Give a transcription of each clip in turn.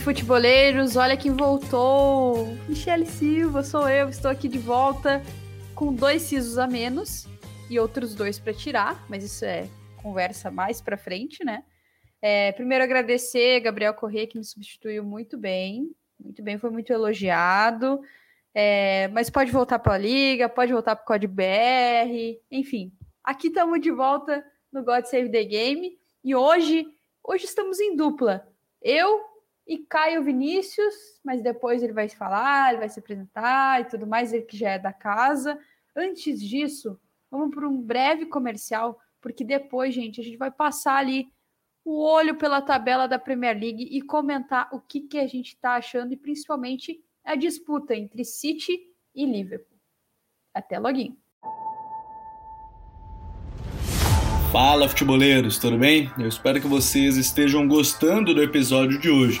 Futeboleiros, olha quem voltou! Michele Silva, sou eu, estou aqui de volta com dois sisos a menos e outros dois para tirar, mas isso é conversa mais para frente, né? É, primeiro agradecer Gabriel Corrêa, que me substituiu muito bem, muito bem, foi muito elogiado. É, mas pode voltar para a Liga, pode voltar para o Código BR, enfim. Aqui estamos de volta no God Save the Game e hoje, hoje estamos em dupla. Eu e Caio Vinícius, mas depois ele vai falar, ele vai se apresentar e tudo mais, ele que já é da casa. Antes disso, vamos para um breve comercial, porque depois, gente, a gente vai passar ali o olho pela tabela da Premier League e comentar o que, que a gente está achando e principalmente a disputa entre City e Liverpool. Até logo. Fala, futeboleiros, tudo bem? Eu espero que vocês estejam gostando do episódio de hoje.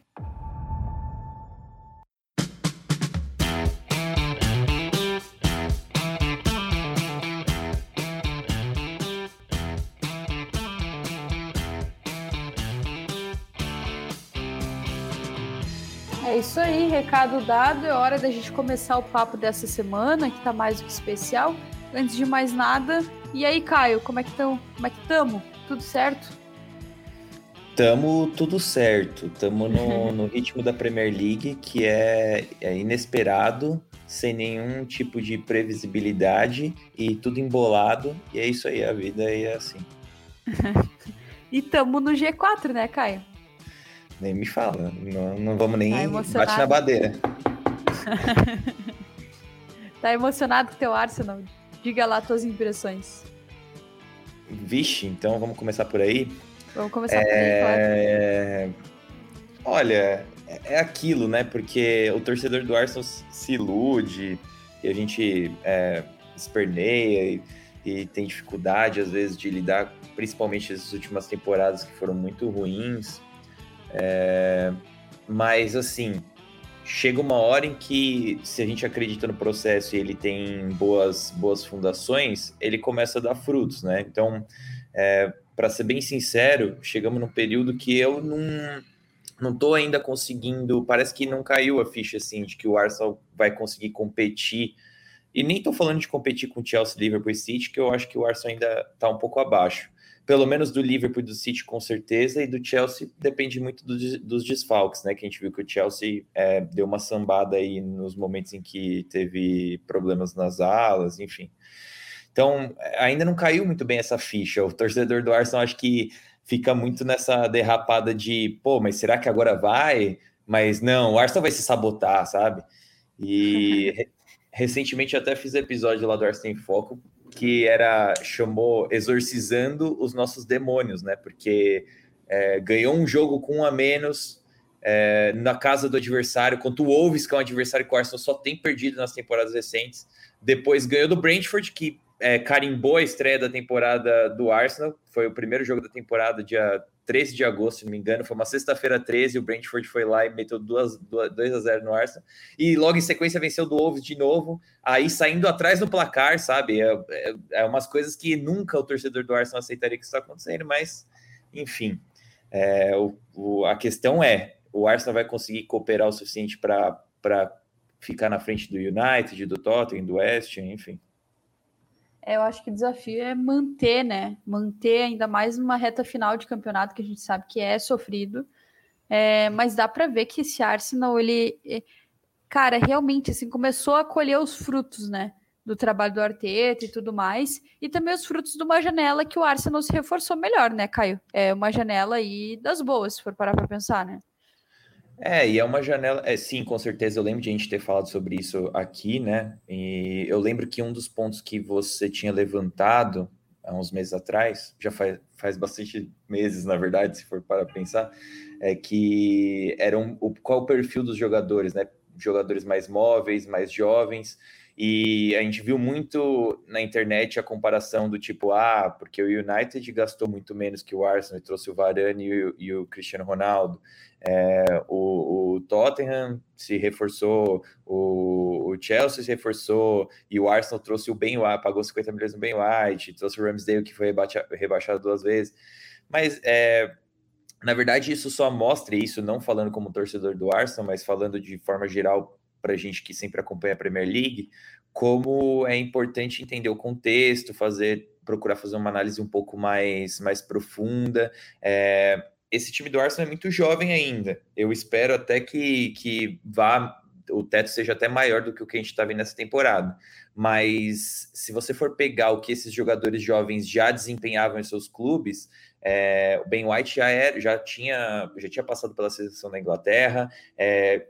recado dado. É hora da gente começar o papo dessa semana, que tá mais do que especial. Antes de mais nada, e aí, Caio, como é que estão? Como é que estamos? Tudo certo? Tamo tudo certo. Tamo no, no ritmo da Premier League, que é, é, inesperado, sem nenhum tipo de previsibilidade e tudo embolado. E é isso aí, a vida é assim. e tamo no G4, né, Caio? Nem me fala. Não, não vamos nem tá bate na badeira. tá emocionado com o teu Arsenal? Diga lá tuas impressões. Vixe, então vamos começar por aí? Vamos começar é... por aí, claro. Olha, é aquilo, né? Porque o torcedor do Arsenal se ilude e a gente é, esperneia e, e, tem dificuldade, às vezes, de lidar, principalmente essas últimas temporadas que foram muito ruins. É, mas, assim, chega uma hora em que, se a gente acredita no processo e ele tem boas, boas fundações, ele começa a dar frutos, né? Então, é, para ser bem sincero, chegamos num período que eu não não tô ainda conseguindo, parece que não caiu a ficha assim de que o Arsenal vai conseguir competir. E nem tô falando de competir com o Chelsea, Liverpool e City, que eu acho que o Arsenal ainda tá um pouco abaixo pelo menos do Liverpool e do City com certeza, e do Chelsea depende muito do, dos desfalques, né? Que a gente viu que o Chelsea é, deu uma sambada aí nos momentos em que teve problemas nas alas, enfim. Então, ainda não caiu muito bem essa ficha. O torcedor do Arsenal acho que fica muito nessa derrapada de, pô, mas será que agora vai? Mas não, o Arsenal vai se sabotar, sabe? E recentemente eu até fiz episódio lá do Arsenal em Foco que era chamou exorcizando os nossos demônios, né? Porque é, ganhou um jogo com um a menos é, na casa do adversário, contra o Wolves, que é um adversário que o Arsenal só tem perdido nas temporadas recentes. Depois ganhou do Brentford, que é, carimbou a estreia da temporada do Arsenal. Foi o primeiro jogo da temporada, dia 13 de agosto, se não me engano, foi uma sexta-feira 13, o Brentford foi lá e meteu 2, 2 a 0 no Arsenal, e logo em sequência venceu do Wolves de novo, aí saindo atrás no placar, sabe, é, é, é umas coisas que nunca o torcedor do Arsenal aceitaria que isso está acontecendo, mas, enfim, é, o, o, a questão é, o Arsenal vai conseguir cooperar o suficiente para ficar na frente do United, do Tottenham, do West, enfim. É, eu acho que o desafio é manter, né? Manter ainda mais uma reta final de campeonato que a gente sabe que é sofrido. É, mas dá para ver que esse Arsenal, ele, é, cara, realmente assim, começou a colher os frutos, né? do trabalho do Arteta e tudo mais, e também os frutos de uma janela que o Arsenal se reforçou melhor, né, Caio? É uma janela aí das boas, se for parar para pensar, né? É, e é uma janela. É, sim, com certeza. Eu lembro de a gente ter falado sobre isso aqui, né? E eu lembro que um dos pontos que você tinha levantado há uns meses atrás, já faz, faz bastante meses, na verdade, se for para pensar, é que era um, o, qual o perfil dos jogadores, né? Jogadores mais móveis, mais jovens. E a gente viu muito na internet a comparação do tipo, ah, porque o United gastou muito menos que o Arsenal e trouxe o Varane e o, e o Cristiano Ronaldo. É, o, o, Tottenham se reforçou, o, o, Chelsea se reforçou e o Arsenal trouxe o Ben White, pagou 50 milhões no Ben White, trouxe o Ramsdale que foi rebaixado duas vezes. Mas é, na verdade isso só mostra isso, não falando como torcedor do Arsenal, mas falando de forma geral para gente que sempre acompanha a Premier League, como é importante entender o contexto, fazer procurar fazer uma análise um pouco mais, mais profunda. É, esse time do Arsenal é muito jovem ainda. Eu espero até que, que vá o teto seja até maior do que o que a gente está vendo nessa temporada. Mas se você for pegar o que esses jogadores jovens já desempenhavam em seus clubes, é, o Ben White já, era, já, tinha, já tinha passado pela seleção da Inglaterra. É,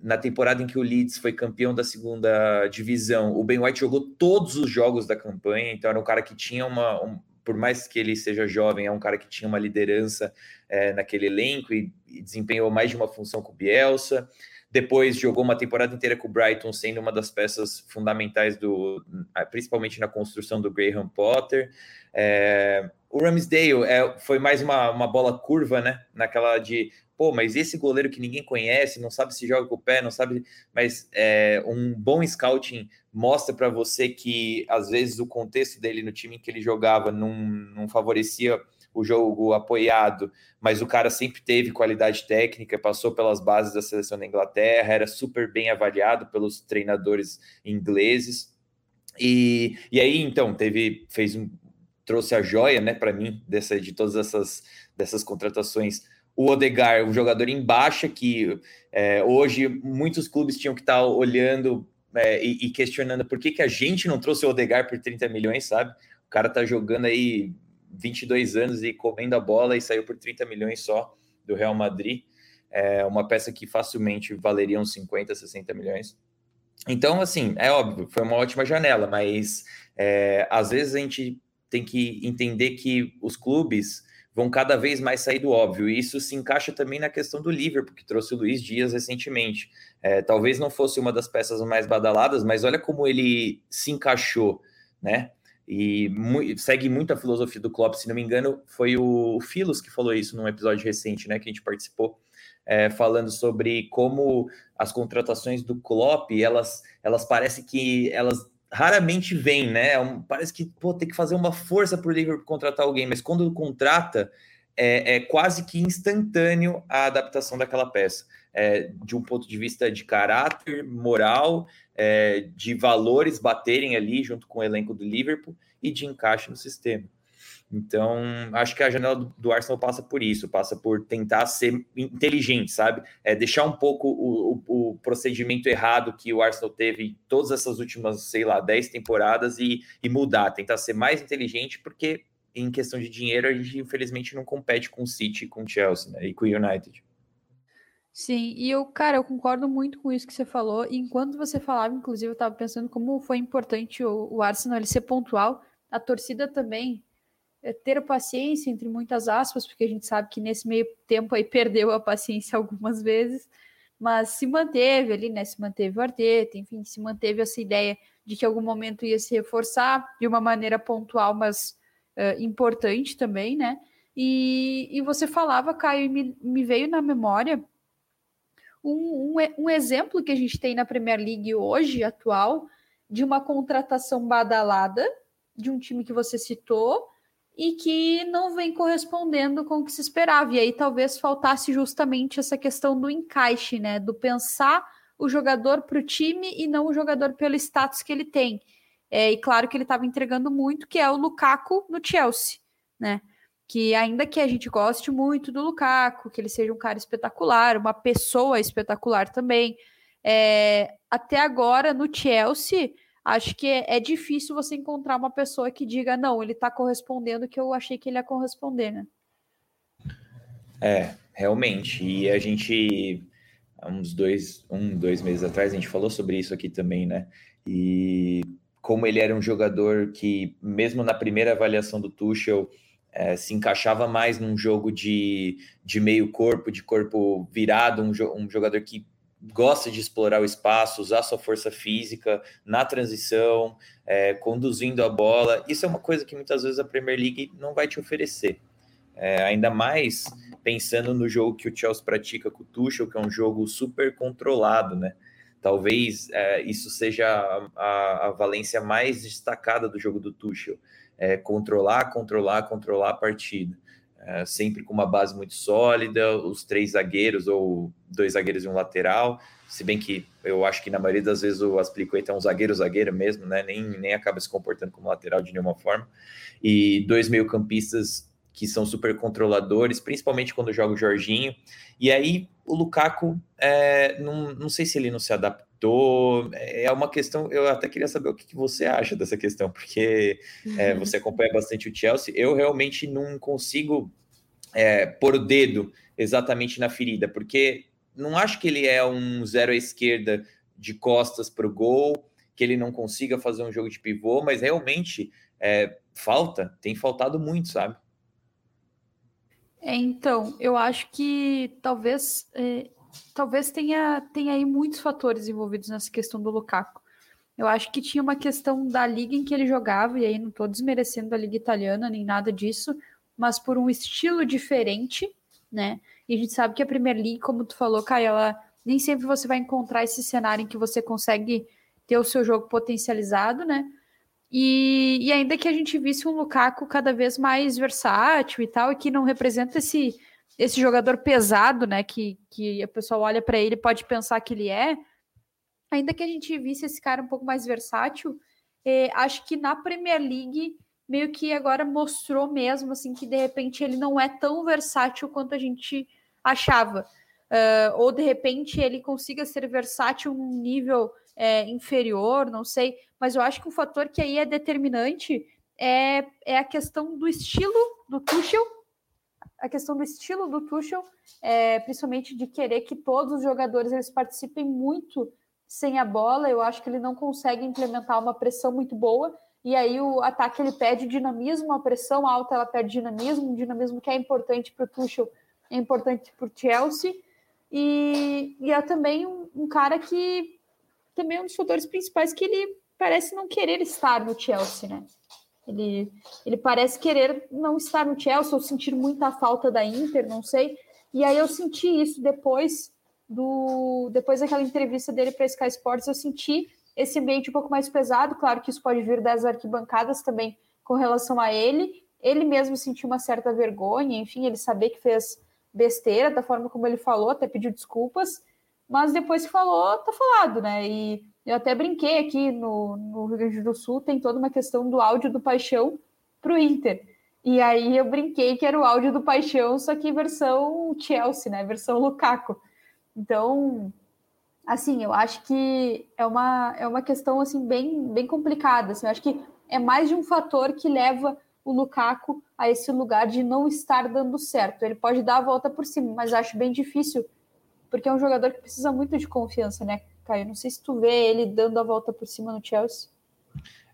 na temporada em que o Leeds foi campeão da segunda divisão, o Ben White jogou todos os jogos da campanha, então era um cara que tinha uma, um, por mais que ele seja jovem, é um cara que tinha uma liderança é, naquele elenco e, e, desempenhou mais de uma função com o Bielsa. Depois jogou uma temporada inteira com o Brighton, sendo uma das peças fundamentais do, principalmente na construção do Graham Potter. É, o Ramsdale é, foi mais uma, uma bola curva, né? Naquela de pô, mas esse goleiro que ninguém conhece, não sabe se joga com o pé, não sabe, mas é, um bom scouting mostra para você que às vezes o contexto dele no time que ele jogava não, não favorecia o jogo apoiado, mas o cara sempre teve qualidade técnica, passou pelas bases da seleção da Inglaterra, era super bem avaliado pelos treinadores ingleses. E, e aí, então, teve, fez um, trouxe a joia, né, para mim, dessa, de todas essas dessas contratações o Odegar, um jogador em baixa que é, hoje muitos clubes tinham que estar tá olhando é, e, e, questionando por que, que a gente não trouxe o Odegar por 30 milhões, sabe? O cara tá jogando aí 22 anos e comendo a bola e saiu por 30 milhões só do Real Madrid. É uma peça que facilmente valeria uns 50, 60 milhões. Então, assim, é óbvio, foi uma ótima janela, mas é, às vezes a gente tem que entender que os clubes vão cada vez mais sair do óbvio. E isso se encaixa também na questão do Liverpool, que trouxe o Luiz Dias recentemente. É, talvez não fosse uma das peças mais badaladas, mas olha como ele se encaixou, né? E mu segue muito a filosofia do Klopp, se não me engano, foi o Filos que falou isso num episódio recente, né, que a gente participou, é, falando sobre como as contratações do Klopp, elas, elas parecem que elas raramente vem, né? É um, parece que pô, tem que fazer uma força para o Liverpool contratar alguém, mas quando contrata, é, é, quase que instantâneo a adaptação daquela peça, é, de um ponto de vista de caráter, moral, é, de valores baterem ali junto com o elenco do Liverpool e de encaixe no sistema. Então, acho que a janela do Arsenal passa por isso, passa por tentar ser inteligente, sabe? É deixar um pouco o, o, o procedimento errado que o Arsenal teve todas essas últimas, sei lá, 10 temporadas e, e mudar, tentar ser mais inteligente, porque em questão de dinheiro a gente infelizmente não compete com o City, com o Chelsea né? e com o United. Sim, e eu, cara, eu concordo muito com isso que você falou. E enquanto você falava, inclusive, eu estava pensando como foi importante o, o Arsenal ele ser pontual. A torcida também ter paciência, entre muitas aspas, porque a gente sabe que nesse meio tempo aí perdeu a paciência algumas vezes, mas se manteve ali, né? Se manteve o Arteta, enfim, se manteve essa ideia de que algum momento ia se reforçar de uma maneira pontual, mas uh, importante também, né? E, e você falava, Caio, e me, me veio na memória um, um, um exemplo que a gente tem na Premier League hoje, atual, de uma contratação badalada de um time que você citou, e que não vem correspondendo com o que se esperava. E aí talvez faltasse justamente essa questão do encaixe, né? Do pensar o jogador para o time e não o jogador pelo status que ele tem. É, e claro que ele estava entregando muito, que é o Lukaku no Chelsea, né? Que ainda que a gente goste muito do Lukaku, que ele seja um cara espetacular, uma pessoa espetacular também, é, até agora no Chelsea acho que é, é difícil você encontrar uma pessoa que diga, não, ele está correspondendo que eu achei que ele ia corresponder, né? É, realmente. E a gente, há uns dois, um, dois meses atrás, a gente falou sobre isso aqui também, né? E como ele era um jogador que, mesmo na primeira avaliação do Tuchel, é, se encaixava mais num jogo de, de meio corpo, de corpo virado, um, um jogador que gosta de explorar o espaço, usar sua força física na transição, é, conduzindo a bola. Isso é uma coisa que muitas vezes a Premier League não vai te oferecer. É, ainda mais pensando no jogo que o Chelsea pratica com o Tuchel, que é um jogo super controlado, né? Talvez é, isso seja a, a, a, valência mais destacada do jogo do Tuchel. É, controlar, controlar, controlar a partida. É, sempre com uma base muito sólida, os três zagueiros ou dois zagueiros e um lateral. Se bem que eu acho que na maioria das vezes o Aspliqueta é um zagueiro-zagueiro mesmo, né? Nem, nem acaba se comportando como lateral de nenhuma forma. E dois meio-campistas que são super controladores, principalmente quando joga o Jorginho. E aí o Lukaku, é, não, não sei se ele não se adaptou, é uma questão, eu até queria saber o que, que você acha dessa questão, porque é, uhum. você acompanha bastante o Chelsea, eu realmente não consigo é, pôr o dedo exatamente na ferida, porque não acho que ele é um zero à esquerda de costas para o gol, que ele não consiga fazer um jogo de pivô, mas realmente é, falta, tem faltado muito, sabe? É, então, eu acho que talvez é, talvez tenha, tenha aí muitos fatores envolvidos nessa questão do Lukaku. Eu acho que tinha uma questão da liga em que ele jogava, e aí não estou desmerecendo a liga italiana nem nada disso, mas por um estilo diferente, né? E a gente sabe que a Premier League, como tu falou, Caio, ela nem sempre você vai encontrar esse cenário em que você consegue ter o seu jogo potencializado, né? E, e, ainda que a gente visse um Lukaku cada vez mais versátil e tal, e que não representa esse, esse jogador pesado, né? Que, que a pessoa olha para ele pode pensar que ele é. Ainda que a gente visse esse cara um pouco mais versátil, é, acho que na Premier League meio que agora mostrou mesmo assim que de repente ele não é tão versátil quanto a gente achava. Uh, ou de repente ele consiga ser versátil num nível é, inferior, não sei, mas eu acho que um fator que aí é determinante é, é a questão do estilo do Tuchel, a questão do estilo do Tuchel, é, principalmente de querer que todos os jogadores eles participem muito sem a bola, eu acho que ele não consegue implementar uma pressão muito boa, e aí o ataque ele pede dinamismo, a pressão alta ela pede dinamismo, um dinamismo que é importante para o Tuchel, é importante para o Chelsea, e, e é também um, um cara que também é um dos fatores principais que ele parece não querer estar no Chelsea, né? Ele, ele parece querer não estar no Chelsea ou sentir muita falta da Inter, não sei. E aí eu senti isso depois do depois daquela entrevista dele para Sky Sports, eu senti esse ambiente um pouco mais pesado. Claro que isso pode vir das arquibancadas também com relação a ele. Ele mesmo sentiu uma certa vergonha, enfim, ele saber que fez besteira da forma como ele falou, até pediu desculpas mas depois que falou, tá falado, né? E eu até brinquei aqui no, no Rio Grande do Sul, tem toda uma questão do áudio do Paixão pro Inter. E aí eu brinquei que era o áudio do Paixão, só que versão Chelsea, né? Versão Lukaku. Então, assim, eu acho que é uma, é uma questão assim bem, bem complicada. Assim, eu acho que é mais de um fator que leva o Lukaku a esse lugar de não estar dando certo. Ele pode dar a volta por cima, mas acho bem difícil porque é um jogador que precisa muito de confiança, né, Caio? Não sei se tu vê ele dando a volta por cima no Chelsea.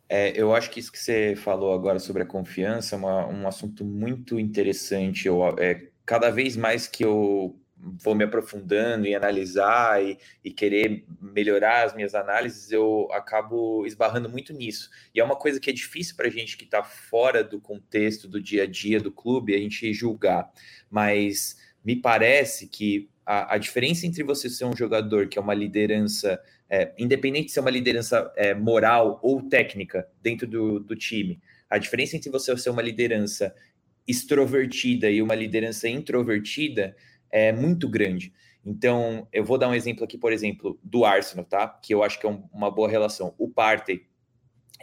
É, eu acho que isso que você falou agora sobre a confiança é uma, um assunto muito interessante. Eu, é, cada vez mais que eu vou me aprofundando em analisar e, e, querer melhorar as minhas análises, eu acabo esbarrando muito nisso. E é uma coisa que é difícil para a gente que está fora do contexto do dia a dia do clube, a gente julgar. Mas me parece que a, a, diferença entre você ser um jogador que é uma liderança, é, independente de ser uma liderança é, moral ou técnica dentro do, do time, a diferença entre você ser uma liderança extrovertida e uma liderança introvertida é muito grande. Então, eu vou dar um exemplo aqui, por exemplo, do Arsenal, tá? Que eu acho que é um, uma boa relação. O Partey,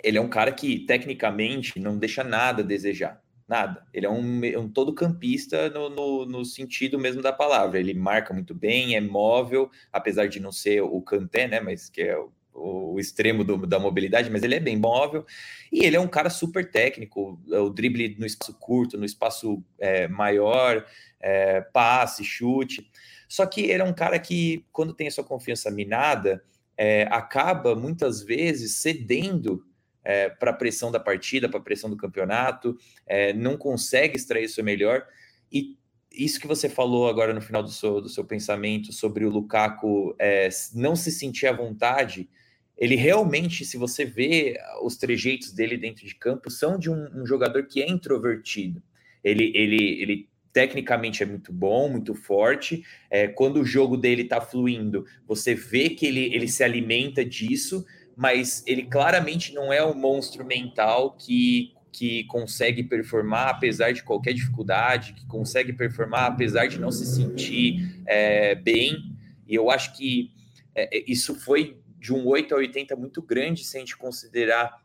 ele é um cara que, tecnicamente, não deixa nada a desejar. Nada. Ele é um, um todo campista no, no, no, sentido mesmo da palavra. Ele marca muito bem, é móvel, apesar de não ser o Kanté, né? Mas que é o, o extremo do, da mobilidade, mas ele é bem móvel e ele é um cara super técnico. O drible no espaço curto, no espaço é, maior, é, passe, chute. Só que ele é um cara que, quando tem a sua confiança minada, é, acaba muitas vezes cedendo é, para a pressão da partida, para a pressão do campeonato, é, não consegue extrair o seu melhor. E isso que você falou agora no final do seu, do seu pensamento sobre o Lukaku é, não se sentir à vontade, ele realmente, se você vê os trejeitos dele dentro de campo, são de um, um jogador que é introvertido. Ele, ele, ele tecnicamente é muito bom, muito forte. É, quando o jogo dele está fluindo, você vê que ele, ele se alimenta disso, mas ele claramente não é um monstro mental que, que consegue performar apesar de qualquer dificuldade, que consegue performar apesar de não se sentir é, bem. E eu acho que é, isso foi de um 8 a 80 muito grande se a gente considerar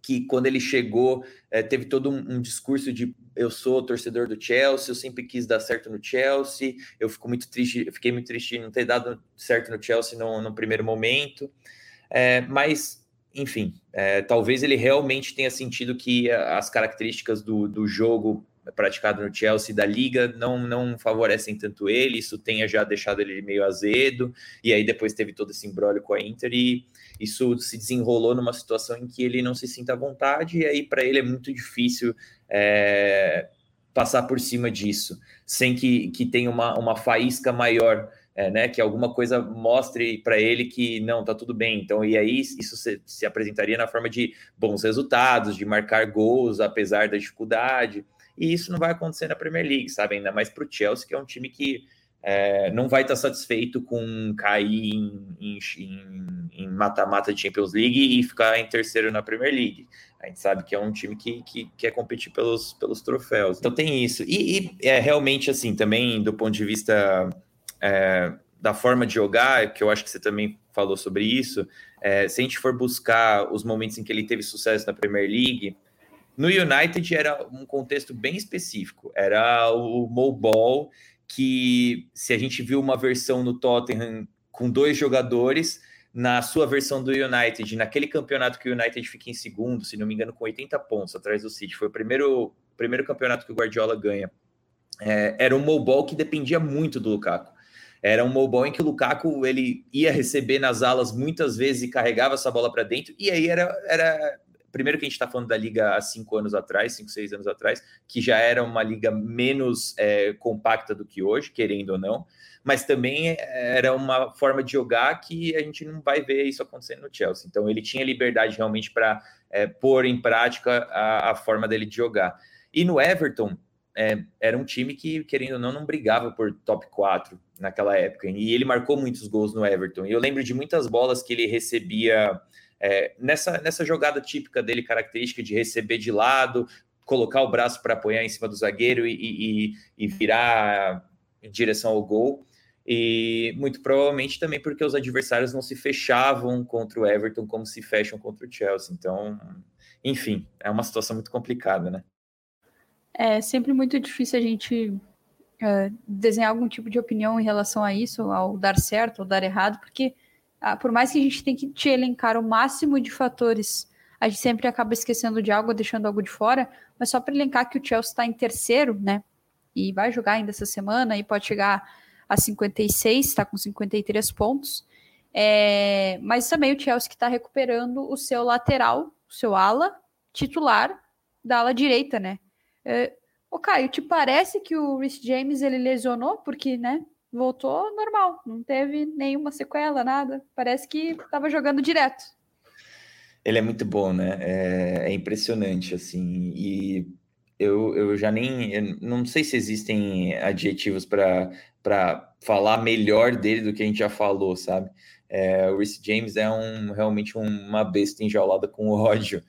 que quando ele chegou, é, teve todo um, um, discurso de eu sou torcedor do Chelsea, eu sempre quis dar certo no Chelsea, eu fico muito triste, eu fiquei muito triste de não ter dado certo no Chelsea no, no primeiro momento. É, mas, enfim, é, talvez ele realmente tenha sentido que as características do, do jogo praticado no Chelsea da liga não, não favorecem tanto ele, isso tenha já deixado ele meio azedo, e aí depois teve todo esse embrólio com a Inter, e isso se desenrolou numa situação em que ele não se sinta à vontade, e aí para ele é muito difícil é, passar por cima disso, sem que, que tenha uma, uma faísca maior, é, né, que alguma coisa mostre para ele que não, tá tudo bem. Então, e aí isso se, se apresentaria na forma de bons resultados, de marcar gols apesar da dificuldade e isso não vai acontecer na Premier League, sabe? Ainda mais para o Chelsea, que é um time que é, não vai estar satisfeito com cair em mata-mata de Champions League e ficar em terceiro na Premier League. A gente sabe que é um time que, que quer competir pelos, pelos troféus. Então tem isso. E, e é realmente assim, também do ponto de vista é, da forma de jogar, que eu acho que você também falou sobre isso, é, se a gente for buscar os momentos em que ele teve sucesso na Premier League, no United era um contexto bem específico, era o Mobile, que se a gente viu uma versão no Tottenham com dois jogadores, na sua versão do United, naquele campeonato que o United fica em segundo, se não me engano, com 80 pontos atrás do City, foi o primeiro, primeiro campeonato que o Guardiola ganha. É, era um mobile que dependia muito do Lukaku. Era um mobile em que o Lukaku ele ia receber nas alas muitas vezes e carregava essa bola para dentro, e aí era, era primeiro que a gente está falando da liga há cinco anos atrás, cinco, seis anos atrás, que já era uma liga menos é, compacta do que hoje, querendo ou não, mas também era uma forma de jogar que a gente não vai ver isso acontecendo no Chelsea. Então ele tinha liberdade realmente para é, pôr em prática a, a, forma dele de jogar. E no Everton, é, era um time que, querendo ou não, não brigava por top 4 naquela época. E ele marcou muitos gols no Everton. E eu lembro de muitas bolas que ele recebia é, nessa, nessa jogada típica dele, característica de receber de lado, colocar o braço para apoiar em cima do zagueiro e, e, e virar em direção ao gol. E muito provavelmente também porque os adversários não se fechavam contra o Everton como se fecham contra o Chelsea. Então, enfim, é uma situação muito complicada, né? É sempre muito difícil a gente uh, desenhar algum tipo de opinião em relação a isso, ao dar certo ou dar errado, porque ah, por mais que a gente tenha que te elencar o máximo de fatores, a gente sempre acaba esquecendo de algo, deixando algo de fora, mas só para elencar que o Chelsea está em terceiro, né? E vai jogar ainda essa semana e pode chegar a 56, está com 53 pontos. É, mas também o Chelsea que está recuperando o seu lateral, o seu ala titular da ala direita, né? É, ô Caio, te parece que o Rhys James ele lesionou? Porque, né? voltou normal, não teve nenhuma sequela, nada. Parece que estava jogando direto. Ele é muito bom, né? É, é impressionante, assim. E eu, eu já nem. Eu não sei se existem adjetivos para falar melhor dele do que a gente já falou, sabe? É, o Rhys James é um, realmente uma besta enjaulada com ódio.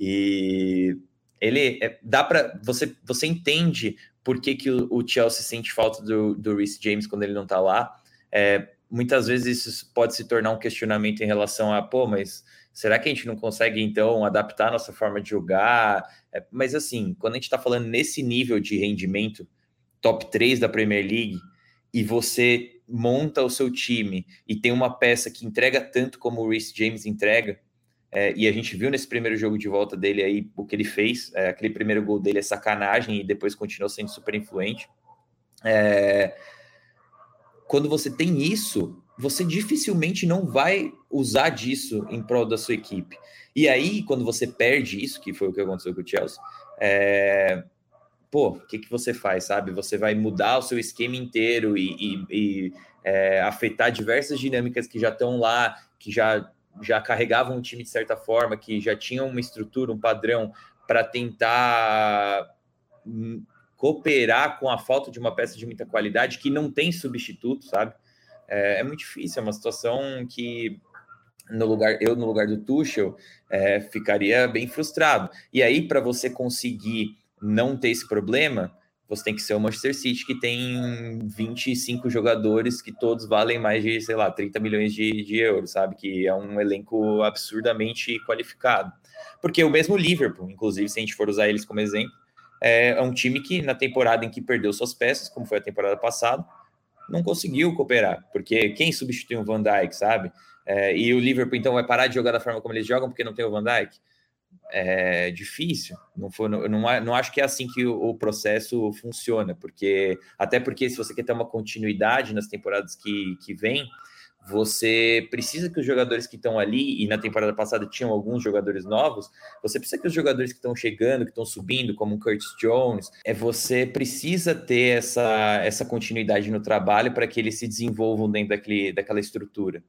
E ele é, dá para você você entende por que, que o, Chelsea sente falta do, do Reece James quando ele não está lá. É, muitas vezes isso pode se tornar um questionamento em relação a, pô, mas será que a gente não consegue então adaptar a nossa forma de jogar? É, mas assim, quando a gente está falando nesse nível de rendimento, top 3 da Premier League, e você monta o seu time e tem uma peça que entrega tanto como o Reece James entrega, é, e a gente viu nesse primeiro jogo de volta dele aí o que ele fez, é, aquele primeiro gol dele é sacanagem e depois continuou sendo super influente. É, quando você tem isso, você dificilmente não vai usar disso em prol da sua equipe. E aí, quando você perde isso, que foi o que aconteceu com o Chelsea, é, pô, o que, que você faz, sabe? Você vai mudar o seu esquema inteiro e, e, e é, afetar diversas dinâmicas que já estão lá, que já, já carregavam o time de certa forma, que já tinham uma estrutura, um padrão para tentar hum, cooperar com a falta de uma peça de muita qualidade que não tem substituto, sabe? É, é muito difícil, é uma situação que no lugar eu no lugar do Tuchel é, ficaria bem frustrado. E aí para você conseguir não ter esse problema, você tem que ser o Manchester City, que tem 25 jogadores que todos valem mais de, sei lá, 30 milhões de, de euros, sabe? Que é um elenco absurdamente qualificado. Porque o mesmo Liverpool, inclusive, se a gente for usar eles como exemplo, é, é um time que na temporada em que perdeu suas peças, como foi a temporada passada, não conseguiu cooperar, porque quem substitui um Van Dijk, sabe? É, e o Liverpool então vai parar de jogar da forma como eles jogam porque não tem o Van Dijk? É difícil. Não, não, não acho que é assim que o, o, processo funciona, porque até porque se você quer ter uma continuidade nas temporadas que, que vem, você precisa que os jogadores que estão ali, e na temporada passada tinham alguns jogadores novos, você precisa que os jogadores que estão chegando, que estão subindo, como o Curtis Jones, é você precisa ter essa, essa continuidade no trabalho para que eles se desenvolvam dentro daquele, daquela estrutura.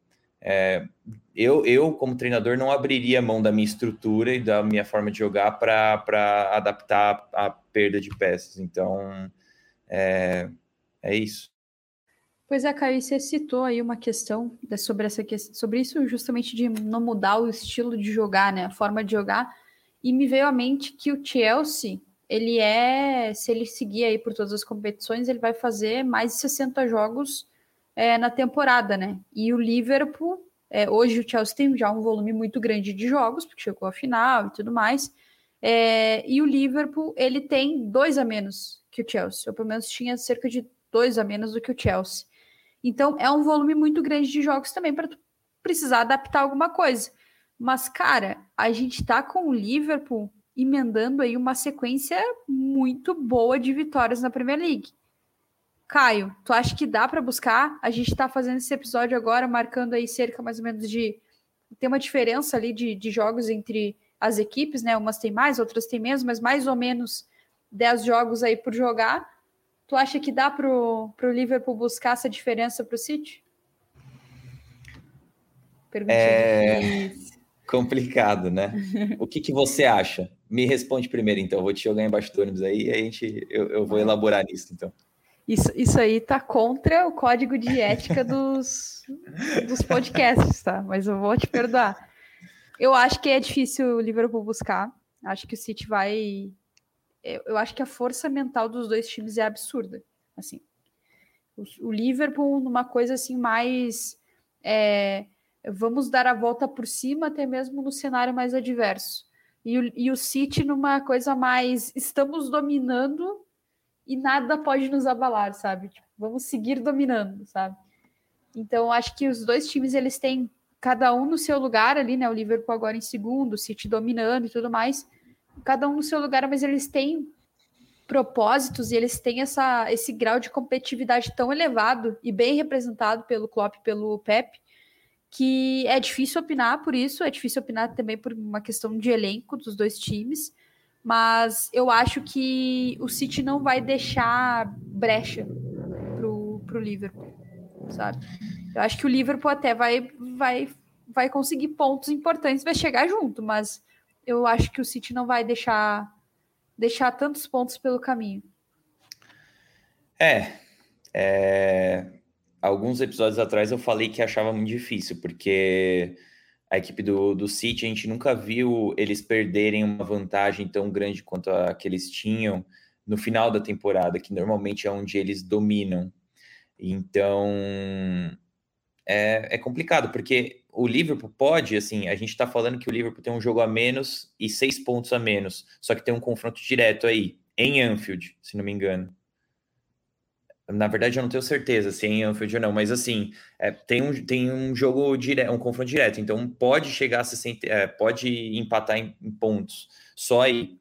É, eu, eu, como treinador, não abriria mão da minha estrutura e da minha forma de jogar para adaptar a perda de peças. Então, é, é isso. Pois é, Caio, você citou aí uma questão sobre, essa, sobre isso, justamente de não mudar o estilo de jogar, né? A forma de jogar. E me veio à mente que o Chelsea, ele é, se ele seguir aí por todas as competições, ele vai fazer mais de 60 jogos é, na temporada, né? E o Liverpool, é, hoje o Chelsea tem já um volume muito grande de jogos, porque chegou à final e tudo mais. É, e o Liverpool, ele tem dois a menos que o Chelsea, ou pelo menos tinha cerca de dois a menos do que o Chelsea. Então é um volume muito grande de jogos também para precisar adaptar alguma coisa. Mas, cara, a gente tá com o Liverpool emendando aí uma sequência muito boa de vitórias na Premier League. Caio, tu acha que dá para buscar? A gente está fazendo esse episódio agora, marcando aí cerca mais ou menos de. Tem uma diferença ali de, de jogos entre as equipes, né? Umas tem mais, outras tem menos, mas mais ou menos 10 jogos aí por jogar. Tu acha que dá para o Liverpool buscar essa diferença para o City? Perguntinha é complicado, né? o que, que você acha? Me responde primeiro, então. Eu vou te jogar embaixo do ônibus aí e a gente, eu, eu vou elaborar nisso, então. Isso, isso aí tá contra o código de ética dos, dos podcasts, tá? Mas eu vou te perdoar. Eu acho que é difícil o Liverpool buscar. Acho que o City vai. Eu acho que a força mental dos dois times é absurda. Assim, o, Liverpool numa coisa assim mais. É, vamos dar a volta por cima, até mesmo no cenário mais adverso. E o, e o City numa coisa mais. Estamos dominando e nada pode nos abalar, sabe? Tipo, vamos seguir dominando, sabe? Então, acho que os dois times eles têm cada um no seu lugar ali, né? O Liverpool agora em segundo, o City dominando e tudo mais. Cada um no seu lugar, mas eles têm propósitos e eles têm essa, esse grau de competitividade tão elevado e bem representado pelo Klopp, pelo Pep, que é difícil opinar por isso, é difícil opinar também por uma questão de elenco dos dois times mas eu acho que o City não vai deixar brecha pro, pro Liverpool, sabe? Eu acho que o Liverpool até vai, vai, vai conseguir pontos importantes, vai chegar junto, mas eu acho que o City não vai deixar deixar tantos pontos pelo caminho. É, é, alguns episódios atrás eu falei que achava muito difícil, porque a equipe do, do City, a gente nunca viu eles perderem uma vantagem tão grande quanto a que eles tinham no final da temporada, que normalmente é onde eles dominam. Então é, é complicado, porque o Liverpool pode, assim, a gente está falando que o Liverpool tem um jogo a menos e seis pontos a menos, só que tem um confronto direto aí, em Anfield, se não me engano. Na verdade, eu não tenho certeza se é em Anfield ou não, mas assim, é, tem, um, tem um jogo direto, um confronto direto, então pode chegar a 60, é, pode empatar em, em, pontos. Só aí.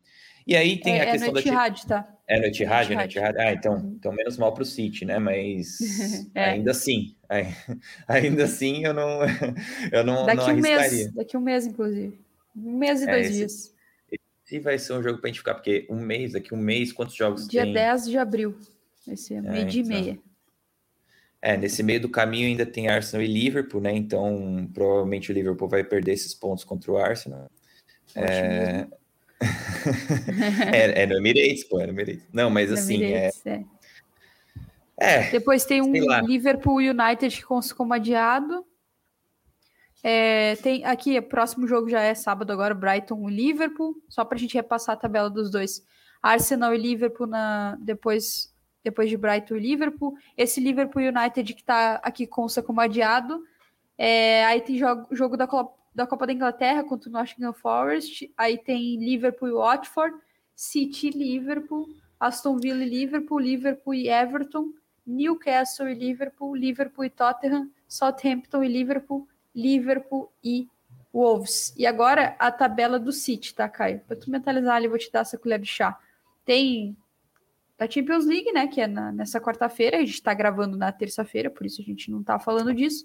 E aí tem é, a questão é no Etihad, da. Tá? É no Etihad, é no Etihad. Ah, então, uhum. então menos mal para o City, né? Mas é. ainda assim, ainda assim eu não, eu não, daqui não um mês, daqui um mês, inclusive. Um mês e dois esse, dias. E vai ser um jogo para a gente ficar, porque um mês, daqui um mês, quantos jogos Dia tem? Dia 10 de abril. Vai ser meio é, dia e meia. É, nesse meio do caminho ainda tem Arsenal e Liverpool, né? Então, provavelmente o Liverpool vai perder esses pontos contra o Arsenal. É... é, é no Emirates, pô, é no Emirates. Não, mas no assim, é Emirates, é... é... Depois tem um Liverpool United que como adiado. É, tem aqui, o próximo jogo já é sábado agora, Brighton e Liverpool. Só para a gente repassar a tabela dos dois. Arsenal e Liverpool na, depois depois de Brighton e Liverpool. Esse Liverpool United que está aqui consta como adiado. É, aí tem jogo, jogo da, Copa, da Copa da Inglaterra contra o Nottingham Forest. Aí tem Liverpool e Watford, City e Liverpool, Aston Villa e Liverpool, Liverpool e Everton, Newcastle e Liverpool, Liverpool e Tottenham, Southampton e Liverpool, Liverpool e Wolves. E agora a tabela do City, tá, Caio? Para tu mentalizar ali, vou te dar essa colher de chá. Tem da Champions League, né? Que é na, nessa quarta-feira. A gente está gravando na terça-feira, por isso a gente não está falando disso.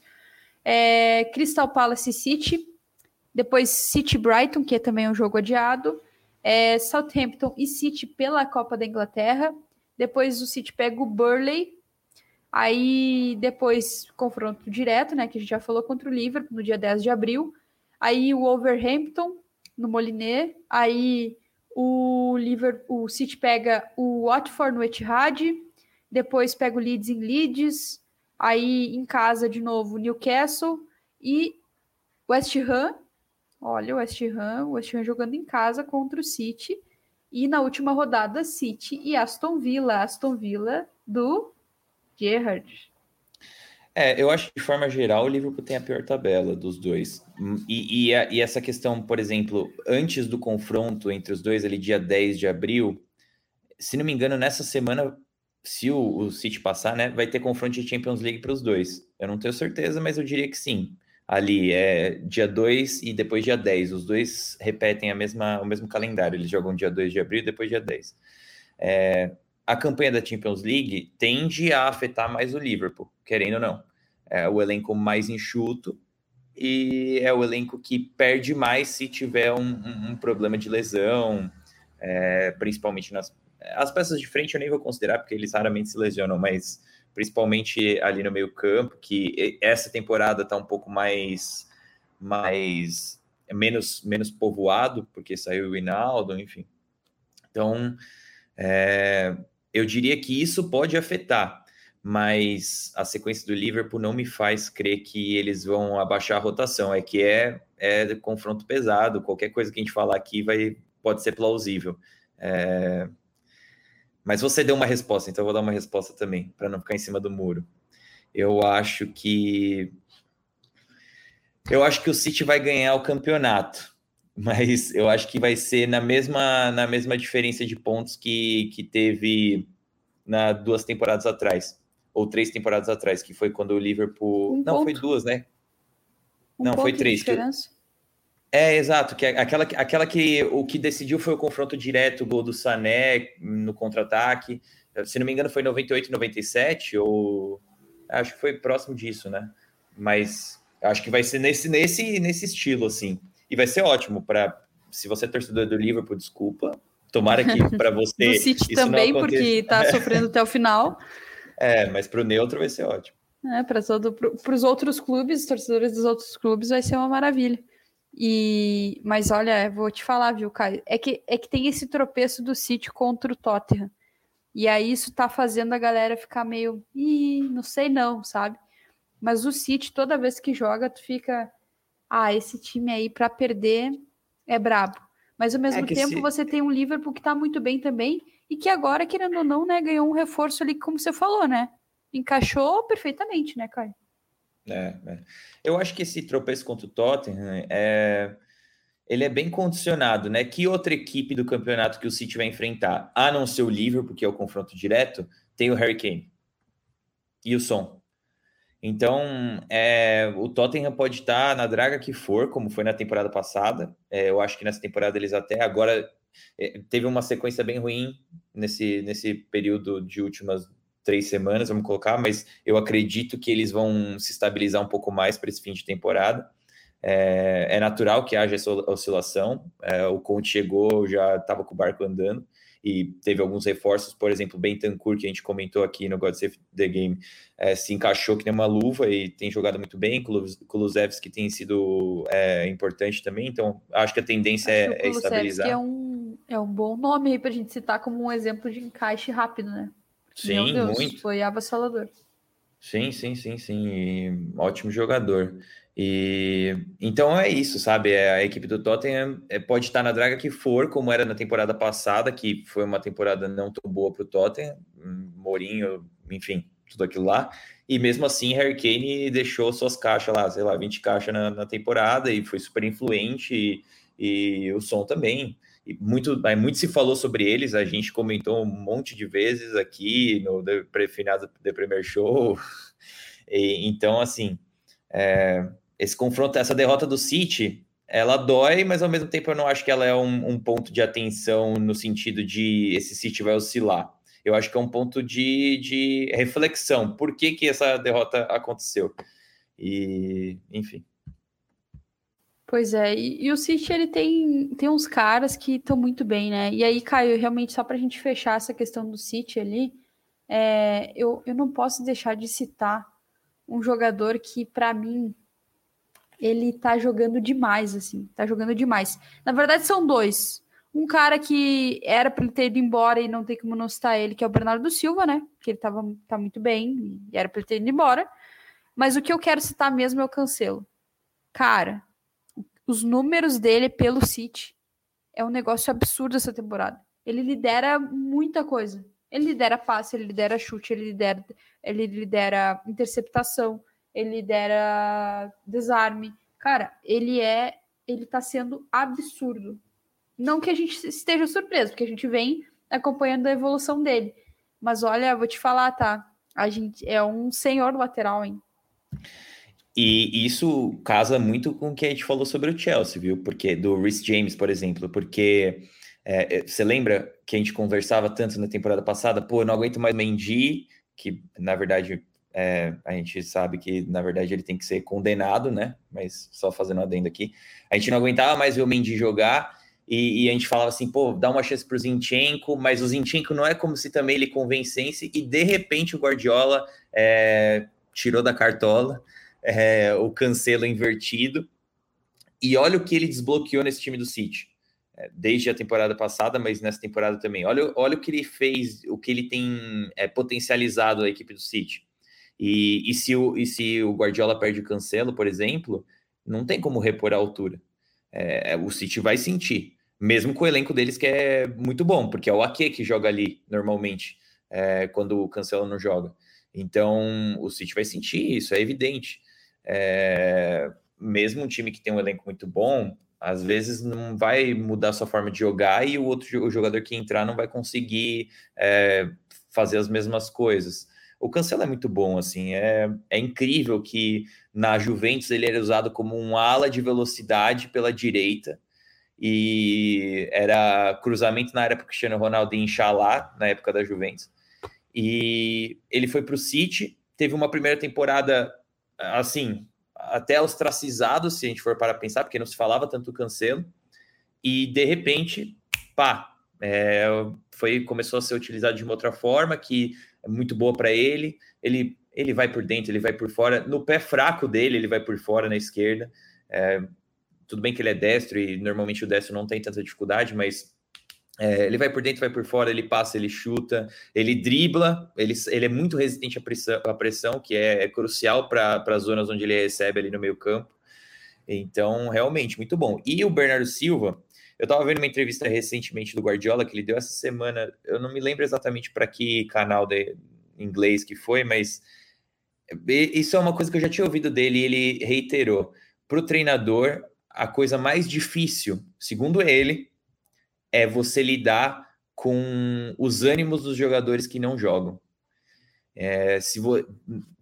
É, Crystal Palace City. Depois City Brighton, que é também um jogo adiado. É, Southampton e City pela Copa da Inglaterra. Depois o City pega o Burley. Aí depois confronto direto, né? Que a gente já falou contra o Liverpool no dia 10 de abril. Aí o Wolverhampton no Moliné. Aí o Liverpool, o City pega o Watford no Etihad, depois pega o Leeds em Leeds, aí em casa de novo Newcastle e West Ham. Olha, o West Ham, o West Ham jogando em casa contra o City. E na última rodada, City e Aston Villa. Aston Villa do Gerrard. É, eu acho que de forma geral o Liverpool tem a pior tabela dos dois. E, e, a, e, essa questão, por exemplo, antes do confronto entre os dois, ali dia 10 de abril, se não me engano, nessa semana, se o, o City passar, né, vai ter confronto de Champions League para os dois. Eu não tenho certeza, mas eu diria que sim. Ali é dia 2 e depois dia 10. Os dois repetem a mesma, o mesmo calendário. Eles jogam dia 2 de abril e depois dia 10. É, a campanha da Champions League tende a afetar mais o Liverpool, querendo ou não é o elenco mais enxuto e é o elenco que perde mais se tiver um, um, um problema de lesão, é, principalmente nas as peças de frente eu nem vou considerar porque eles raramente se lesionam, mas principalmente ali no meio campo, que essa temporada está um pouco mais mais menos menos povoado porque saiu o Hinaldo, enfim. Então, é, eu diria que isso pode afetar mas a sequência do Liverpool não me faz crer que eles vão abaixar a rotação. É que é, é confronto pesado. Qualquer coisa que a gente falar aqui vai, pode ser plausível. É... Mas você deu uma resposta, então eu vou dar uma resposta também, para não ficar em cima do muro. Eu acho que. Eu acho que o City vai ganhar o campeonato, mas eu acho que vai ser na mesma, na mesma diferença de pontos que, que teve na duas temporadas atrás ou três temporadas atrás, que foi quando o Liverpool. Um não, ponto. foi duas, né? Um não, foi três. Que... É, exato, que aquela, aquela que o que decidiu foi o confronto direto, o gol do Sané no contra-ataque. Se não me engano, foi 98, 97, ou acho que foi próximo disso, né? Mas acho que vai ser nesse, nesse, nesse estilo, assim. E vai ser ótimo para. Se você é torcedor do Liverpool, desculpa. Tomara que para você. do City também, porque tá sofrendo até o final. É, mas para o neutro vai ser ótimo. É, para os outros clubes, torcedores dos outros clubes, vai ser uma maravilha. E, mas olha, vou te falar, viu, Caio? É que, é que tem esse tropeço do City contra o Tottenham. E aí isso tá fazendo a galera ficar meio, Ih, não sei não, sabe? Mas o City, toda vez que joga, tu fica, ah, esse time aí para perder é brabo. Mas ao mesmo é tempo se... você tem um Liverpool que tá muito bem também e que agora, querendo ou não, né, ganhou um reforço ali, como você falou, né? Encaixou perfeitamente, né, Caio? É, é. Eu acho que esse tropeço contra o Tottenham é ele é bem condicionado, né? Que outra equipe do campeonato que o City vai enfrentar, a não ser o Liverpool, porque é o confronto direto, tem o Harry Kane. e o som. Então, é, o Tottenham pode estar na draga que for, como foi na temporada passada. É, eu acho que nessa temporada eles até agora teve uma sequência bem ruim nesse, nesse período de últimas três semanas, vamos colocar, mas eu acredito que eles vão se estabilizar um pouco mais para esse fim de temporada. É, é, natural que haja essa oscilação. É, o Conte chegou, já estava com o barco andando e teve alguns reforços, por exemplo, Bentancur, que a gente comentou aqui no God Save the Game, é, se encaixou que nem uma luva e tem jogado muito bem. Kulusevski tem sido é, importante também, então acho que a tendência é, é estabilizar. É um, é um bom nome aí para a gente citar como um exemplo de encaixe rápido, né? Sim, Meu Deus, muito. Foi avassalador. Sim, sim, sim, sim. E, ótimo jogador. E então é isso, sabe? É, a equipe do Tottenham é, pode estar na draga que for, como era na temporada passada, que foi uma temporada não tão boa para o Tottenham, hum, Mourinho, enfim, tudo aquilo lá. E mesmo assim, Harry Kane deixou suas caixas lá, sei lá, 20 caixas na, na temporada e foi super influente. E, e o som também. E muito, muito se falou sobre eles, a gente comentou um monte de vezes aqui no final do The Show. E, então, assim, é, esse confronto, essa derrota do City, ela dói, mas ao mesmo tempo eu não acho que ela é um, um, ponto de atenção no sentido de esse City vai oscilar. Eu acho que é um ponto de, de reflexão. Por que, que essa derrota aconteceu? E, enfim. Pois é, e, e, o City ele tem, tem uns caras que estão muito bem, né? E aí, Caio, realmente, só para a gente fechar essa questão do City ali, é, eu, eu não posso deixar de citar um jogador que, para mim, ele tá jogando demais, assim, tá jogando demais. Na verdade, são dois. Um cara que era para ele ter ido embora e não tem como não citar ele, que é o Bernardo Silva, né? Que ele tava, tá muito bem e era para ele ter ido embora. Mas o que eu quero citar mesmo é o Cancelo. Cara, os números dele pelo City é um negócio absurdo essa temporada. Ele lidera muita coisa. Ele lidera passe, ele lidera chute, ele lidera, ele lidera interceptação, ele lidera desarme. Cara, ele é. Ele tá sendo absurdo. Não que a gente esteja surpreso, porque a gente vem acompanhando a evolução dele. Mas olha, vou te falar, tá? A gente é um senhor lateral, hein? E isso casa muito com o que a gente falou sobre o Chelsea, viu? Porque do Rhys James, por exemplo, porque é, é, você lembra que a gente conversava tanto na temporada passada? Pô, eu não aguento mais Mendy, que na verdade é, a gente sabe que, na verdade, ele tem que ser condenado, né? Mas só fazendo adendo aqui. A gente não aguentava mais ver o Mendy jogar e, e, a gente falava assim, pô, dá uma chance pro Zinchenko, mas o Zinchenko não é como se também ele convencesse e, de repente, o Guardiola é, tirou da cartola é, o cancelo invertido e olha o que ele desbloqueou nesse time do City. É, desde a temporada passada, mas nessa temporada também. Olha, olha o que ele fez, o que ele tem é, potencializado a equipe do City. E, e, se o, e se o Guardiola perde o Cancelo, por exemplo, não tem como repor a altura. É, o City vai sentir, mesmo com o elenco deles que é muito bom, porque é o Ake que joga ali normalmente, é, quando o Cancelo não joga. Então o City vai sentir isso, é evidente. É, mesmo um time que tem um elenco muito bom, às vezes não vai mudar sua forma de jogar e o outro o jogador que entrar não vai conseguir é, fazer as mesmas coisas. O Cancelo é muito bom, assim, é, é incrível que na Juventus ele era usado como um ala de velocidade pela direita e era cruzamento na área para Cristiano Ronaldo e Inxalá, na época da Juventus. E ele foi para o City, teve uma primeira temporada, assim, até ostracizado, se a gente for para pensar, porque não se falava tanto Cancelo, e de repente, pá, é, foi começou a ser utilizado de uma outra forma que muito boa para ele. Ele ele vai por dentro, ele vai por fora. No pé fraco dele, ele vai por fora na esquerda. É, tudo bem que ele é destro e normalmente o destro não tem tanta dificuldade, mas é, ele vai por dentro, vai por fora, ele passa, ele chuta, ele dribla, ele, ele é muito resistente à pressão, à pressão que é, é crucial para as zonas onde ele recebe ali no meio campo. Então, realmente, muito bom. E o Bernardo Silva, eu estava vendo uma entrevista recentemente do Guardiola que ele deu essa semana. Eu não me lembro exatamente para que canal de inglês que foi, mas isso é uma coisa que eu já tinha ouvido dele e ele reiterou. Para o treinador, a coisa mais difícil, segundo ele, é você lidar com os ânimos dos jogadores que não jogam. É, se vo...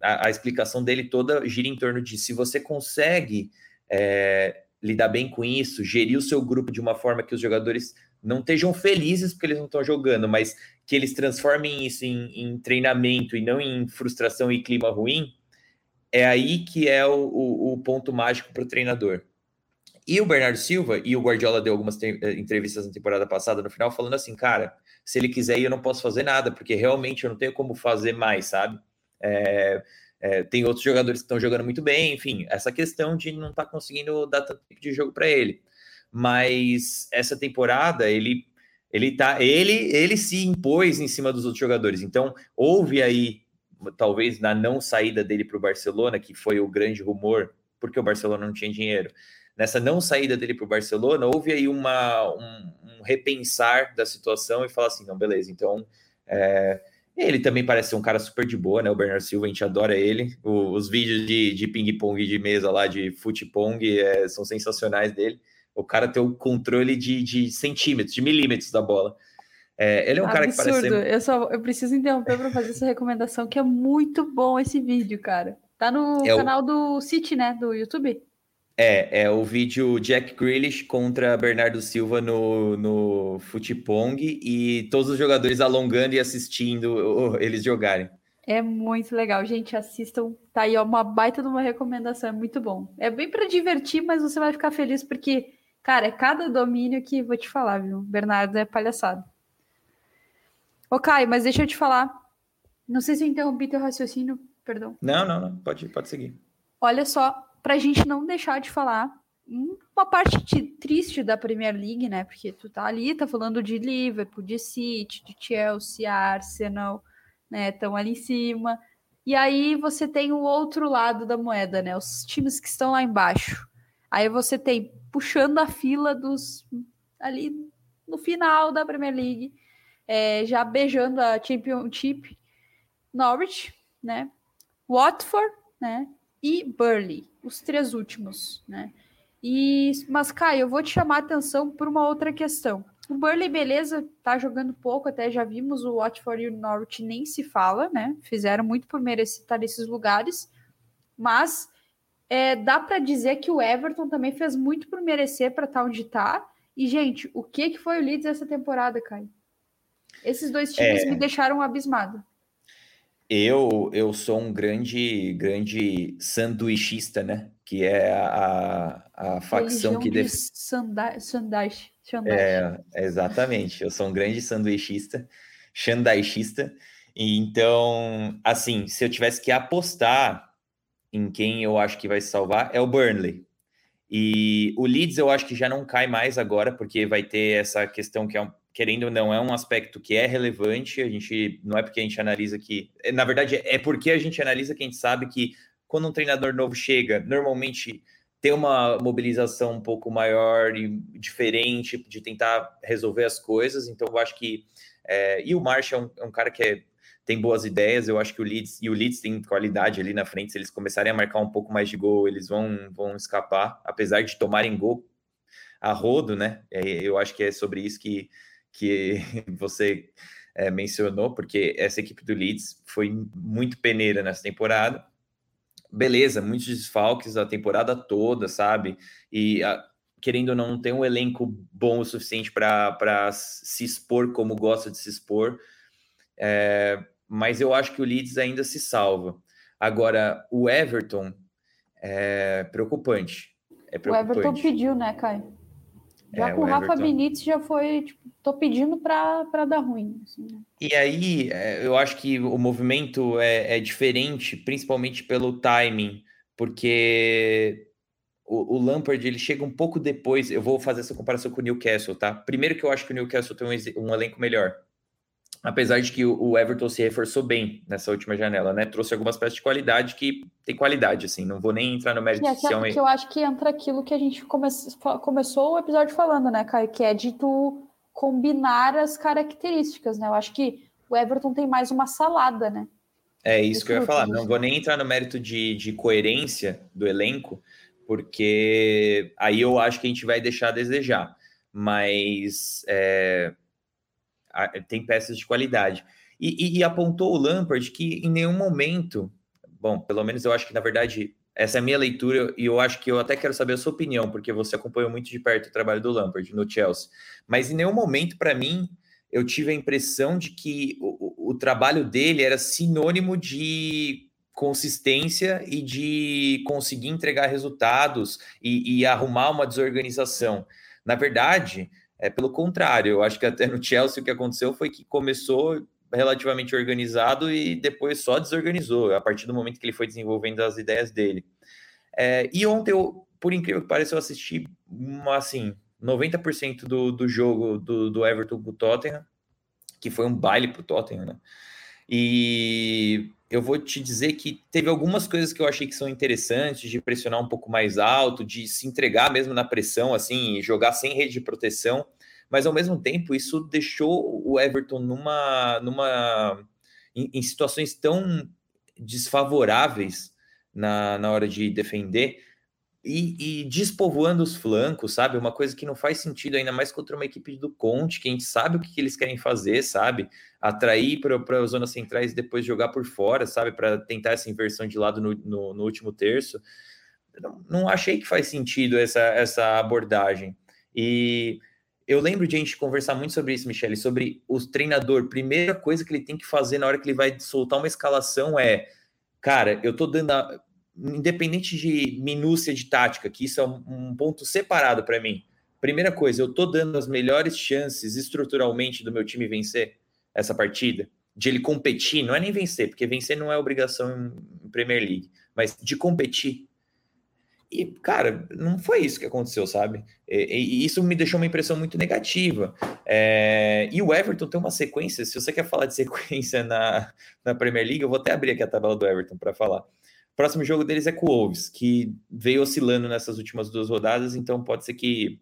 a, a, explicação dele toda gira em torno de se você consegue é, lidar bem com isso, gerir o seu grupo de uma forma que os jogadores não estejam felizes porque eles não estão jogando, mas que eles transformem isso em, em, treinamento e não em frustração e clima ruim, é aí que é o, o, o ponto mágico para o treinador. E o Bernardo Silva, e o Guardiola deu algumas eh, entrevistas na temporada passada, no final, falando assim, cara, se ele quiser ir, eu não posso fazer nada, porque realmente eu não tenho como fazer mais, sabe? É, é, tem outros jogadores que estão jogando muito bem, enfim, essa questão de não estar tá conseguindo dar tanto tempo de jogo para ele. Mas essa temporada, ele ele tá ele ele se impôs em cima dos outros jogadores. Então, houve aí talvez na não saída dele para o Barcelona, que foi o grande rumor, porque o Barcelona não tinha dinheiro nessa não saída dele para o Barcelona, houve aí uma, um, um, repensar da situação e falar assim, não, beleza, então é, ele também parece ser um cara super de boa, né? O Bernardo Silva, a gente adora ele. O, os vídeos de, de ping-pong de mesa lá, de fute-pong, é, são sensacionais dele. O cara tem o controle de, de centímetros, de milímetros da bola. É, ele é um Absurdo. cara que parece ser... eu só eu preciso interromper para fazer essa recomendação, que é muito bom esse vídeo, cara. Tá no é canal o... do City, né? Do YouTube. É, é o vídeo Jack Grealish contra Bernardo Silva no, no Futepong e todos os jogadores alongando e assistindo eles jogarem. É muito legal, gente. Assistam. Tá aí ó, uma baita de uma recomendação, é muito bom. É bem para divertir, mas você vai ficar feliz porque, cara, é cada domínio que vou te falar, viu? Bernardo é palhaçado. Ô, Caio, mas deixa eu te falar. Não sei se eu interrompi teu raciocínio, perdão. Não, não, não. Pode, pode seguir. Olha só, para a gente não deixar de falar uma parte triste da Premier League, né? Porque tu tá ali, tá falando de Liverpool, de City, de Chelsea, Arsenal, né? Estão ali em cima. E aí você tem o outro lado da moeda, né? Os times que estão lá embaixo. Aí você tem puxando a fila dos ali no final da Premier League, é, já beijando a Championship, Norwich, né? Watford, né? E Burley os três últimos, né? E, mas, Caio, eu vou te chamar a atenção por uma outra questão. O Burley, beleza, tá jogando pouco, até já vimos o Watford e o Norwich nem se fala, né? Fizeram muito por merecer estar nesses lugares, mas é, dá para dizer que o Everton também fez muito por merecer para estar onde tá. E, gente, o que, que foi o Leeds essa temporada, Caio? Esses dois times é... me deixaram abismado. Eu, eu sou um grande, grande sanduichista, né? Que é a, a facção que def... Sandai, É, exatamente. Eu sou um grande sanduichista, xandaixista. Então, assim, se eu tivesse que apostar em quem eu acho que vai se salvar, é o Burnley. E o Leeds eu acho que já não cai mais agora, porque vai ter essa questão que é um, querendo ou não, é um aspecto que é relevante. A gente não é porque a gente analisa que. Na verdade, é porque a gente analisa que a gente sabe que quando um treinador novo chega, normalmente tem uma mobilização um pouco maior e diferente de tentar resolver as coisas. Então, eu acho que. É, e o Marshall é um, é um, cara que é, tem boas ideias. Eu acho que o Leeds e o Leeds tem qualidade ali na frente. Se eles começarem a marcar um pouco mais de gol, eles vão, vão escapar, apesar de tomarem gol a rodo, né? É, eu acho que é sobre isso que que você é, mencionou, porque essa equipe do Leeds foi muito peneira nessa temporada. Beleza, muitos desfalques a temporada toda, sabe? E a, querendo ou não, tem um elenco bom o suficiente para se expor como gosta de se expor. É, mas eu acho que o Leeds ainda se salva. Agora, o Everton é preocupante. É preocupante. O Everton pediu, né, Caio? Já é, com o Rafa Benítez já foi, tipo, tô pedindo para dar ruim. Assim, né? E aí, é, eu acho que o movimento é, é diferente, principalmente pelo timing, porque o, o, Lampard ele chega um pouco depois. Eu vou fazer essa comparação com o Newcastle, tá? Primeiro que eu acho que o Newcastle tem um, um elenco melhor apesar de que o Everton se reforçou bem nessa última janela, né? Trouxe algumas peças de qualidade que tem qualidade, assim, não vou nem entrar no mérito é, que, que eu acho que entra aquilo que a gente come começou o episódio falando, né, Caio? Que é de tu combinar as características, né? Eu acho que o Everton tem mais uma salada, né? É isso que eu ia falar. Não vou nem entrar no mérito de, de coerência do elenco, porque aí eu acho que a gente vai deixar a desejar. Mas é, tem peças de qualidade. E, e, e, apontou o Lampard que em nenhum momento, bom, pelo menos eu acho que na verdade essa é a minha leitura e eu acho que eu até quero saber a sua opinião, porque você acompanhou muito de perto o trabalho do Lampard no Chelsea. Mas em nenhum momento, para mim, eu tive a impressão de que o, o, trabalho dele era sinônimo de consistência e de conseguir entregar resultados e, e arrumar uma desorganização. Na verdade, é pelo contrário, eu acho que até no Chelsea o que aconteceu foi que começou relativamente organizado e depois só desorganizou, a partir do momento que ele foi desenvolvendo as ideias dele. É, e ontem, eu, por incrível que pareça, eu assisti, assim, 90% do, do jogo do, do Everton com o Tottenham, que foi um baile para o Tottenham, né? E eu vou te dizer que teve algumas coisas que eu achei que são interessantes, de pressionar um pouco mais alto, de se entregar mesmo na pressão, assim, jogar sem rede de proteção mas ao mesmo tempo isso deixou o Everton numa, numa em, em situações tão desfavoráveis na, na hora de defender e, e, despovoando os flancos, sabe? Uma coisa que não faz sentido, ainda mais contra uma equipe do Conte, que a gente sabe o que, que eles querem fazer, sabe? Atrair para as zonas centrais e depois jogar por fora, sabe? Para tentar essa inversão de lado no, no, no último terço. Não, não, achei que faz sentido essa, essa abordagem. E eu lembro de a gente conversar muito sobre isso, Michele, sobre o treinador. Primeira coisa que ele tem que fazer na hora que ele vai soltar uma escalação é, cara, eu tô dando, a, independente de minúcia de tática, que isso é um, ponto separado para mim. Primeira coisa, eu tô dando as melhores chances estruturalmente do meu time vencer essa partida, de ele competir, não é nem vencer, porque vencer não é obrigação em Premier League, mas de competir. E, cara, não foi isso que aconteceu, sabe? E, e isso me deixou uma impressão muito negativa. É, e o Everton tem uma sequência. Se você quer falar de sequência na, na Premier League, eu vou até abrir aqui a tabela do Everton para falar. Próximo jogo deles é com o Wolves, que veio oscilando nessas últimas duas rodadas, então pode ser que,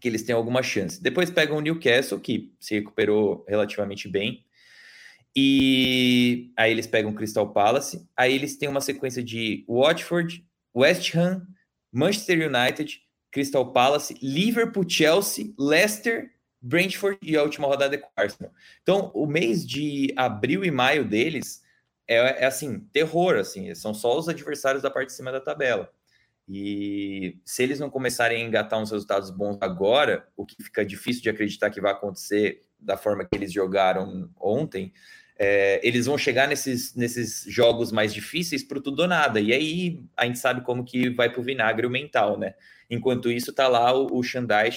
que eles tenham alguma chance. Depois pegam o Newcastle, que se recuperou relativamente bem. E aí eles pegam o Crystal Palace. Aí eles têm uma sequência de Watford, West Ham, Manchester United, Crystal Palace, Liverpool, Chelsea, Leicester, Brentford e a última rodada é com Arsenal. Então, o mês de abril e maio deles é, é, assim, terror, assim, são só os adversários da parte de cima da tabela. E se eles não começarem a engatar uns resultados bons agora, o que fica difícil de acreditar que vai acontecer da forma que eles jogaram ontem, é, eles vão chegar nesses, nesses jogos mais difíceis para tudo ou nada. E aí a gente sabe como que vai para o vinagre o mental, né? Enquanto isso, tá lá o, o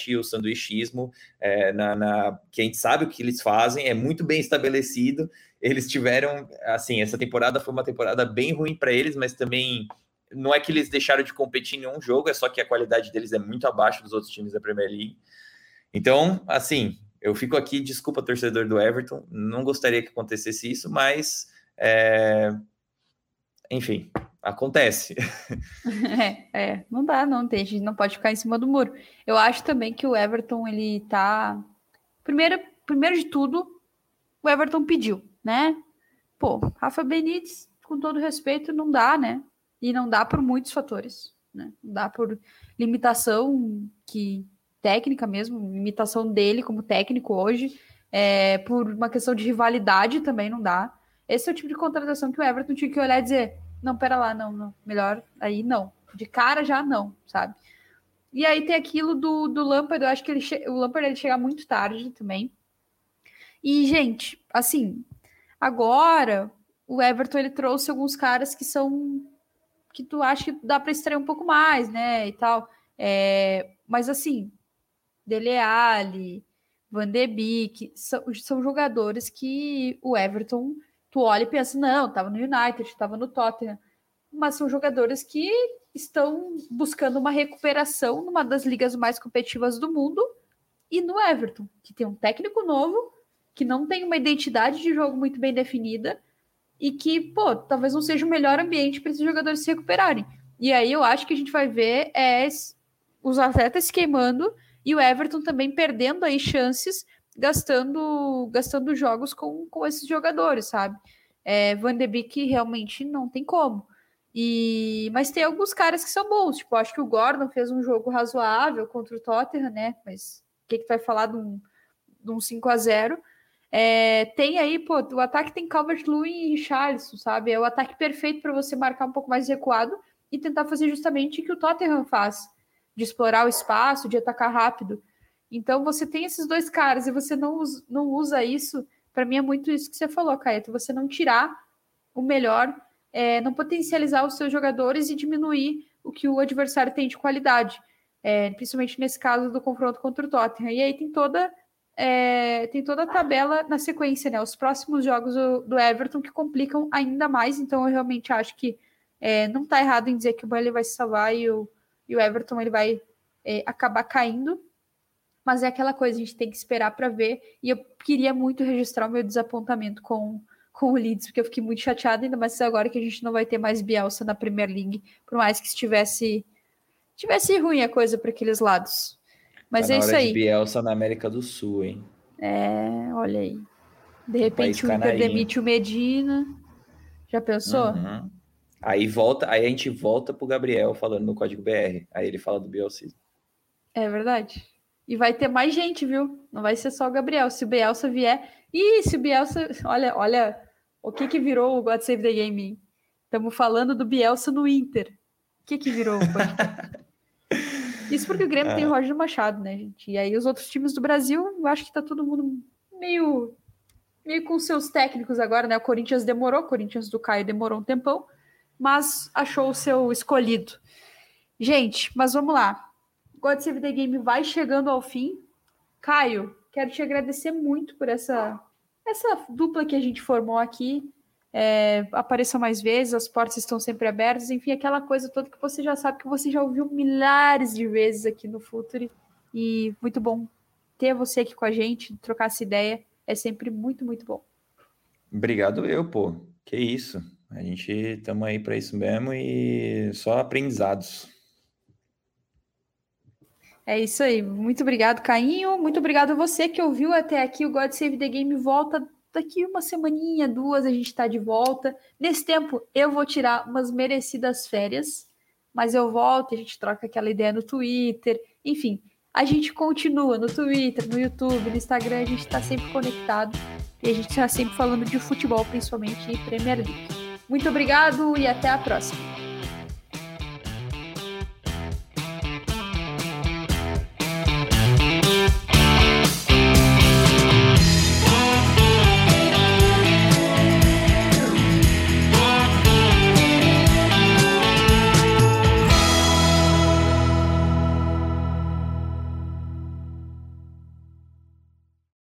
e o sanduichismo, é, na, na, que a gente sabe o que eles fazem, é muito bem estabelecido. Eles tiveram, assim, essa temporada foi uma temporada bem ruim para eles, mas também não é que eles deixaram de competir em nenhum jogo, é só que a qualidade deles é muito abaixo dos outros times da Premier League. Então, assim, eu fico aqui, desculpa, torcedor do Everton, não gostaria que acontecesse isso, mas é... enfim, acontece. É, é, não dá, não tem, a gente não pode ficar em cima do muro. Eu acho também que o Everton, ele tá. Primeiro, primeiro de tudo, o Everton pediu, né? Pô, Rafa Benítez, com todo respeito, não dá, né? E não dá por muitos fatores, né? Não dá por limitação que técnica mesmo, imitação dele como técnico hoje, é, por uma questão de rivalidade também não dá. Esse é o tipo de contratação que o Everton tinha que olhar e dizer: não, pera lá, não, não, melhor aí não. De cara já não, sabe? E aí tem aquilo do, do Lampard, eu acho que ele o Lampard ele chega muito tarde também. E, gente, assim, agora o Everton ele trouxe alguns caras que são que tu acha que dá para extrair um pouco mais, né? E tal. É, mas assim, Dele Van de Beek, são, são jogadores que o Everton, tu olha e pensa, não, estava no United, estava no Tottenham, mas são jogadores que estão buscando uma recuperação numa das ligas mais competitivas do mundo e no Everton, que tem um técnico novo, que não tem uma identidade de jogo muito bem definida e que, pô, talvez não seja o melhor ambiente para esses jogadores se recuperarem. E aí eu acho que a gente vai ver é os atletas queimando e o Everton também perdendo aí chances, gastando, gastando jogos com, com esses jogadores, sabe? É, Van de Beek realmente não tem como. E, mas tem alguns caras que são bons, tipo, acho que o Gordon fez um jogo razoável contra o Tottenham, né? Mas o que, que vai falar de um, de um 5 a 0 É, tem aí, pô, o ataque tem Calvert-Lewin e Richarlison, sabe? É o ataque perfeito para você marcar um pouco mais recuado e tentar fazer justamente o que o Tottenham faz, de explorar o espaço, de atacar rápido. Então você tem esses dois caras e você não, não usa isso, para mim é muito isso que você falou, Caeto, você não tirar o melhor, é, não potencializar os seus jogadores e diminuir o que o adversário tem de qualidade, é, principalmente nesse caso do confronto contra o Tottenham. E aí tem toda é, tem toda a tabela na sequência, né? Os próximos jogos do, do Everton que complicam ainda mais, então eu realmente acho que é, não está errado em dizer que o Burnley vai se salvar e o, e o Everton ele vai é, acabar caindo. Mas é aquela coisa, a gente tem que esperar para ver. E eu queria muito registrar o meu desapontamento com, com o Leeds, porque eu fiquei muito chateada, ainda mais agora que a gente não vai ter mais Bielsa na Premier League, por mais que estivesse tivesse ruim a coisa para aqueles lados. Mas tá é isso aí. De Bielsa na América do Sul, hein? É, olha aí. De repente o Inter demite o Medina. Já pensou? Uhum. Aí volta, aí a gente volta pro Gabriel falando no código BR. Aí ele fala do Bielsa. É verdade. E vai ter mais gente, viu? Não vai ser só o Gabriel. Se o Bielsa vier. Ih, se o Bielsa. Olha, olha o que que virou o God Save the Game. Estamos falando do Bielsa no Inter. O que que virou? Isso porque o Grêmio é. tem o Roger Machado, né, gente? E aí os outros times do Brasil, eu acho que tá todo mundo meio, meio com seus técnicos agora, né? O Corinthians demorou, o Corinthians do Caio demorou um tempão, mas achou o seu escolhido. Gente, mas vamos lá. God Save the Game vai chegando ao fim. Caio, quero te agradecer muito por essa, essa dupla que a gente formou aqui é, apareça mais vezes, as portas estão sempre abertas, enfim, aquela coisa toda que você já sabe, que você já ouviu milhares de vezes aqui no Futuri. E muito bom ter você aqui com a gente, trocar essa ideia, é sempre muito, muito bom. Obrigado eu, pô. Que isso. A gente estamos aí para isso mesmo e só aprendizados. É isso aí. Muito obrigado, Cainho. Muito obrigado a você que ouviu até aqui. O God Save the Game volta daqui uma semaninha, duas, a gente está de volta. Nesse tempo, eu vou tirar umas merecidas férias, mas eu volto, a gente troca aquela ideia no Twitter, enfim. A gente continua no Twitter, no YouTube, no Instagram, a gente está sempre conectado e a gente está sempre falando de futebol, principalmente em Premier League. Muito obrigado e até a próxima.